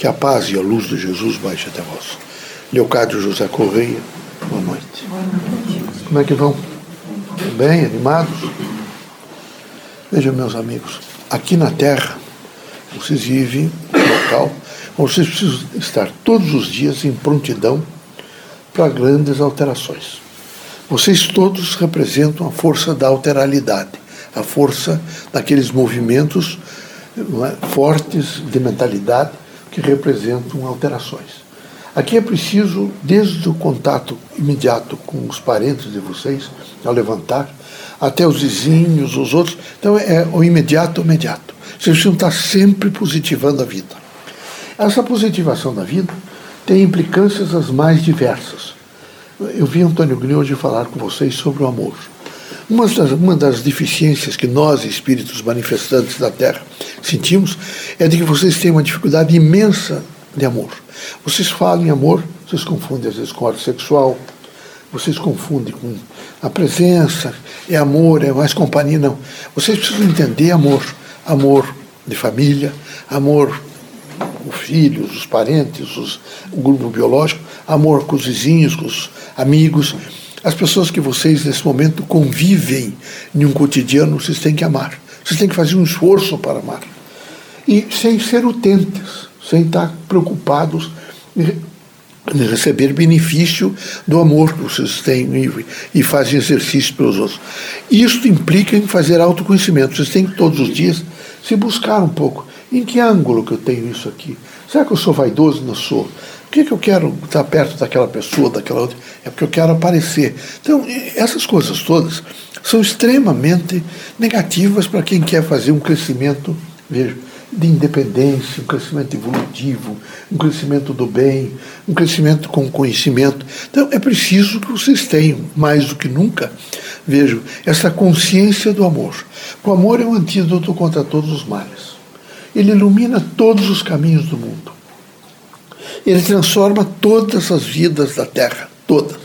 Que a paz e a luz de Jesus baixe até vós. Leocádio José Correia, boa noite. Boa noite. Como é que vão? Bem, animados? Vejam, meus amigos, aqui na Terra, vocês vivem um local onde vocês precisam estar todos os dias em prontidão para grandes alterações. Vocês todos representam a força da alteralidade, a força daqueles movimentos é, fortes de mentalidade que representam alterações. Aqui é preciso, desde o contato imediato com os parentes de vocês, ao levantar, até os vizinhos, os outros. Então é o imediato, imediato. Vocês precisam estar sempre positivando a vida. Essa positivação da vida tem implicâncias as mais diversas. Eu vi Antônio Gni hoje falar com vocês sobre o amor. Uma das, uma das deficiências que nós, espíritos manifestantes da Terra, sentimos é de que vocês têm uma dificuldade imensa de amor. Vocês falam em amor, vocês confundem às vezes com arte sexual, vocês confundem com a presença, é amor, é mais companhia, não. Vocês precisam entender amor. Amor de família, amor os filhos, os parentes, os, o grupo biológico, amor com os vizinhos, com os amigos. As pessoas que vocês, nesse momento, convivem em um cotidiano, vocês têm que amar. Vocês têm que fazer um esforço para amar. E sem ser utentes, sem estar preocupados em receber benefício do amor que vocês têm e, fazem exercício pelos outros. Isso implica em fazer autoconhecimento. Vocês têm que todos os dias se buscar um pouco. Em que ângulo que eu tenho isso aqui? Será que eu sou vaidoso? Não sou. Por que, que eu quero estar perto daquela pessoa, daquela outra? É porque eu quero aparecer. Então, essas coisas todas são extremamente negativas para quem quer fazer um crescimento, veja, de independência, um crescimento evolutivo, um crescimento do bem, um crescimento com conhecimento. Então, é preciso que vocês tenham, mais do que nunca, vejo, essa consciência do amor. O amor é um antídoto contra todos os males. Ele ilumina todos os caminhos do mundo. Ele transforma todas as vidas da Terra, todas.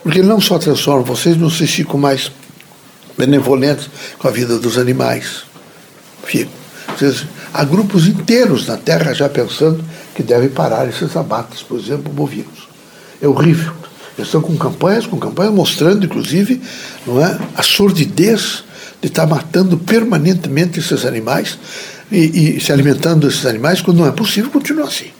Porque ele não só transforma vocês, mas vocês ficam mais benevolentes com a vida dos animais. Ficam. Vocês, há grupos inteiros na Terra já pensando que devem parar esses abates, por exemplo, bovinos. É horrível. Eles estão com campanhas, com campanhas mostrando, inclusive, não é, a sordidez de estar matando permanentemente esses animais e, e se alimentando desses animais quando não é possível continuar assim.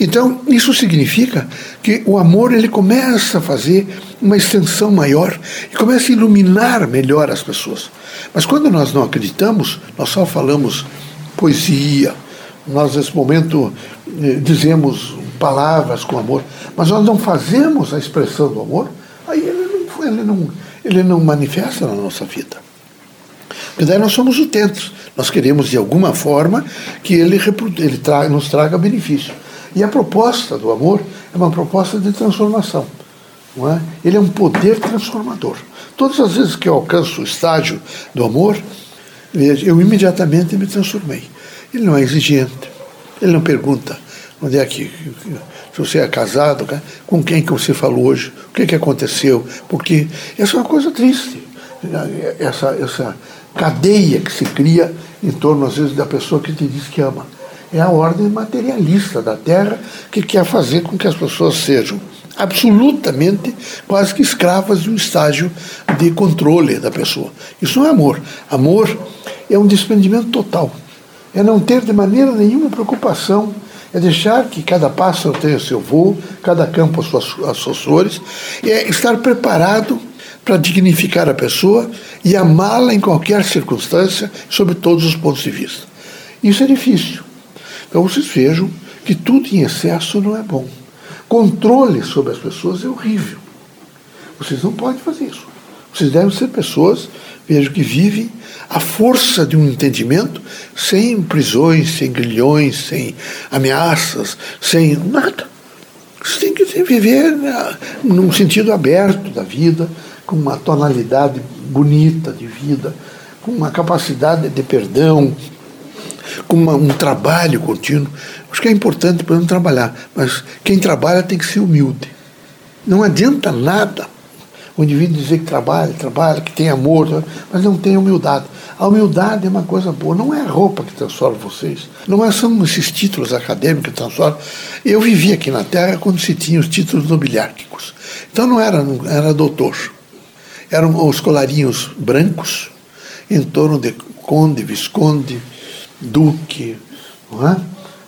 Então, isso significa que o amor ele começa a fazer uma extensão maior e começa a iluminar melhor as pessoas. Mas quando nós não acreditamos, nós só falamos poesia, nós nesse momento eh, dizemos palavras com amor, mas nós não fazemos a expressão do amor, aí ele não, ele não, ele não manifesta na nossa vida. Porque daí nós somos utentes, nós queremos de alguma forma que ele, ele tra nos traga benefício. E a proposta do amor é uma proposta de transformação. Não é? Ele é um poder transformador. Todas as vezes que eu alcanço o estágio do amor, eu imediatamente me transformei. Ele não é exigente, ele não pergunta onde é que se você é casado, com quem que você falou hoje, o que, que aconteceu, porque essa é uma coisa triste. Essa, essa cadeia que se cria em torno, às vezes, da pessoa que te diz que ama é a ordem materialista da Terra que quer fazer com que as pessoas sejam absolutamente quase que escravas de um estágio de controle da pessoa. Isso não é amor. Amor é um desprendimento total. É não ter de maneira nenhuma preocupação. É deixar que cada pássaro tenha seu voo, cada campo as suas, as suas flores. É estar preparado para dignificar a pessoa e amá-la em qualquer circunstância, sob todos os pontos de vista. Isso é difícil. Então vocês vejam que tudo em excesso não é bom. Controle sobre as pessoas é horrível. Vocês não podem fazer isso. Vocês devem ser pessoas, vejo que vivem a força de um entendimento sem prisões, sem grilhões, sem ameaças, sem nada. Vocês têm que viver né, num sentido aberto da vida, com uma tonalidade bonita de vida, com uma capacidade de perdão, com uma, um trabalho contínuo. Acho que é importante para não trabalhar, mas quem trabalha tem que ser humilde. Não adianta nada O indivíduo dizer que trabalha, trabalha, que tem amor, mas não tem humildade. A humildade é uma coisa boa, não é a roupa que transforma vocês, não é, são esses títulos acadêmicos que transformam. Eu vivi aqui na Terra quando se tinha os títulos nobiliárquicos. Então não era, não era doutor, eram os colarinhos brancos em torno de conde, visconde, duque, é?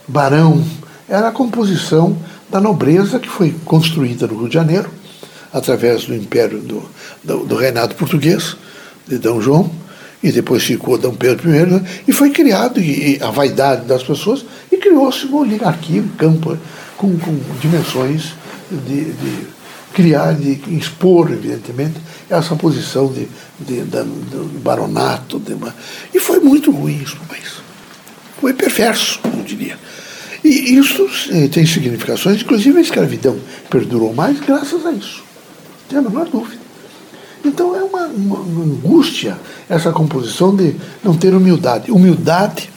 barão. Era a composição da nobreza que foi construída no Rio de Janeiro, através do império do, do, do reinado português, de D. João, e depois ficou D. Pedro I, e foi criado e, e a vaidade das pessoas, e criou-se uma oligarquia, um campo com, com dimensões de, de criar, de expor, evidentemente, essa posição de, de, de, de baronato. De e foi muito ruim isso no país. Foi perverso, eu diria. E isso eh, tem significações, inclusive a escravidão perdurou mais graças a isso. Tem a menor dúvida. Então é uma, uma, uma angústia essa composição de não ter humildade. Humildade,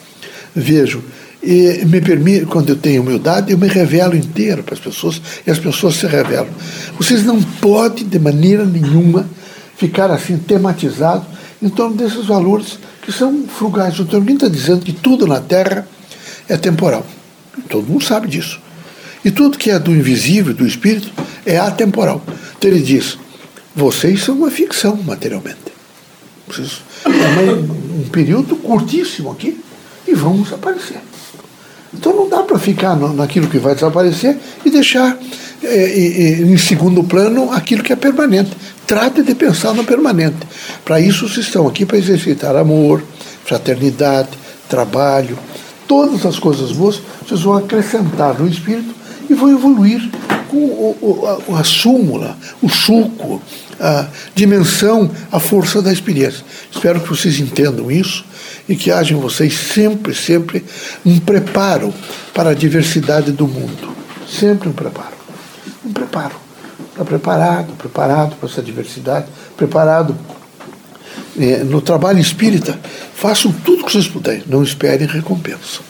vejo, me permite, quando eu tenho humildade, eu me revelo inteiro para as pessoas e as pessoas se revelam. Vocês não podem, de maneira nenhuma, ficar assim tematizado em torno desses valores que são frugais. O Ninguém está dizendo que tudo na Terra é temporal. Todo mundo sabe disso. E tudo que é do invisível, do espírito, é atemporal. Então ele diz: vocês são uma ficção materialmente. Vocês, é um período curtíssimo aqui e vão desaparecer. Então não dá para ficar naquilo que vai desaparecer e deixar é, em segundo plano aquilo que é permanente. Trate de pensar no permanente. Para isso vocês estão aqui para exercitar amor, fraternidade, trabalho, todas as coisas boas, vocês vão acrescentar no espírito e vão evoluir com o, o, a súmula, o suco, a dimensão, a força da experiência. Espero que vocês entendam isso e que haja em vocês sempre, sempre um preparo para a diversidade do mundo. Sempre um preparo. Um preparo. Está preparado, preparado para essa diversidade, preparado é, no trabalho espírita, façam tudo o que vocês puderem, não esperem recompensa.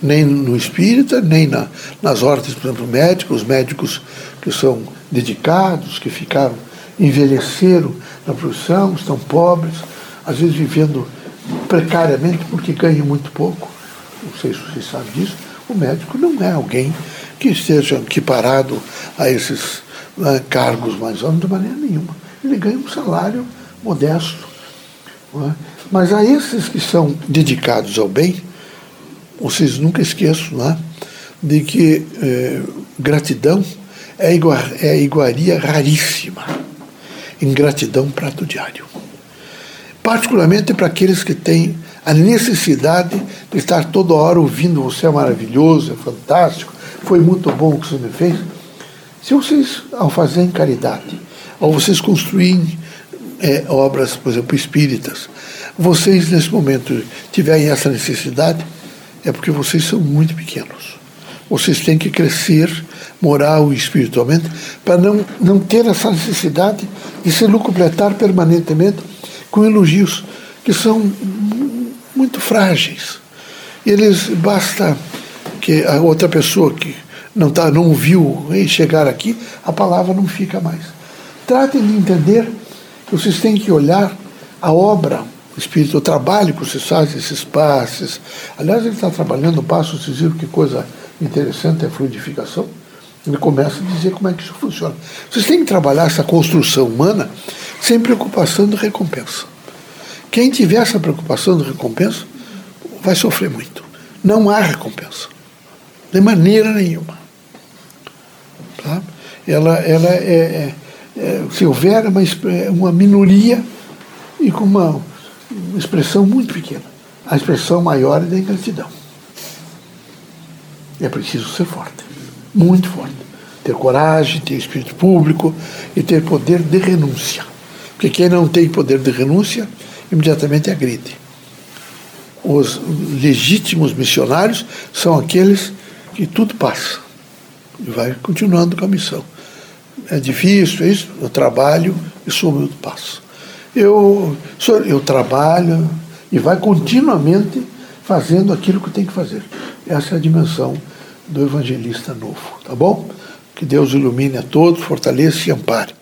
Nem no espírita, nem na, nas ordens, por exemplo, médicos, os médicos que são dedicados, que ficaram, envelheceram na profissão, estão pobres, às vezes vivendo precariamente porque ganham muito pouco. Não sei se vocês sabem disso. O médico não é alguém que esteja equiparado a esses né, cargos mais altos de maneira nenhuma. Ele ganha um salário modesto. É? Mas a esses que são dedicados ao bem, vocês nunca esqueçam é? de que eh, gratidão é, igual, é iguaria raríssima. Ingratidão, prato diário. Particularmente para aqueles que têm a necessidade de estar toda hora ouvindo você é maravilhoso, é fantástico, foi muito bom o que você me fez. Se vocês, ao fazerem caridade, ao vocês construírem é, obras, por exemplo, espíritas, vocês nesse momento tiverem essa necessidade, é porque vocês são muito pequenos. Vocês têm que crescer moral e espiritualmente para não, não ter essa necessidade de se lucubletar permanentemente com elogios que são muito frágeis. Eles basta que a outra pessoa que não tá, não viu chegar aqui, a palavra não fica mais. Tratem de entender vocês têm que olhar a obra, o espírito, o trabalho que vocês fazem, esses passos. Aliás, ele está trabalhando o passo decisivo, que coisa interessante é a fluidificação. Ele começa a dizer como é que isso funciona. Vocês têm que trabalhar essa construção humana sem preocupação de recompensa. Quem tiver essa preocupação de recompensa vai sofrer muito. Não há recompensa. De maneira nenhuma. Tá? Ela, ela é, é é, se houver uma, uma minoria e com uma, uma expressão muito pequena. A expressão maior é da ingratidão. É preciso ser forte, muito forte. Ter coragem, ter espírito público e ter poder de renúncia. Porque quem não tem poder de renúncia, imediatamente agride. Os legítimos missionários são aqueles que tudo passa e vai continuando com a missão é difícil, é isso, eu trabalho e meu passo. Eu, eu trabalho e vai continuamente fazendo aquilo que tem que fazer. Essa é a dimensão do evangelista novo, tá bom? Que Deus ilumine a todos, fortaleça e ampare.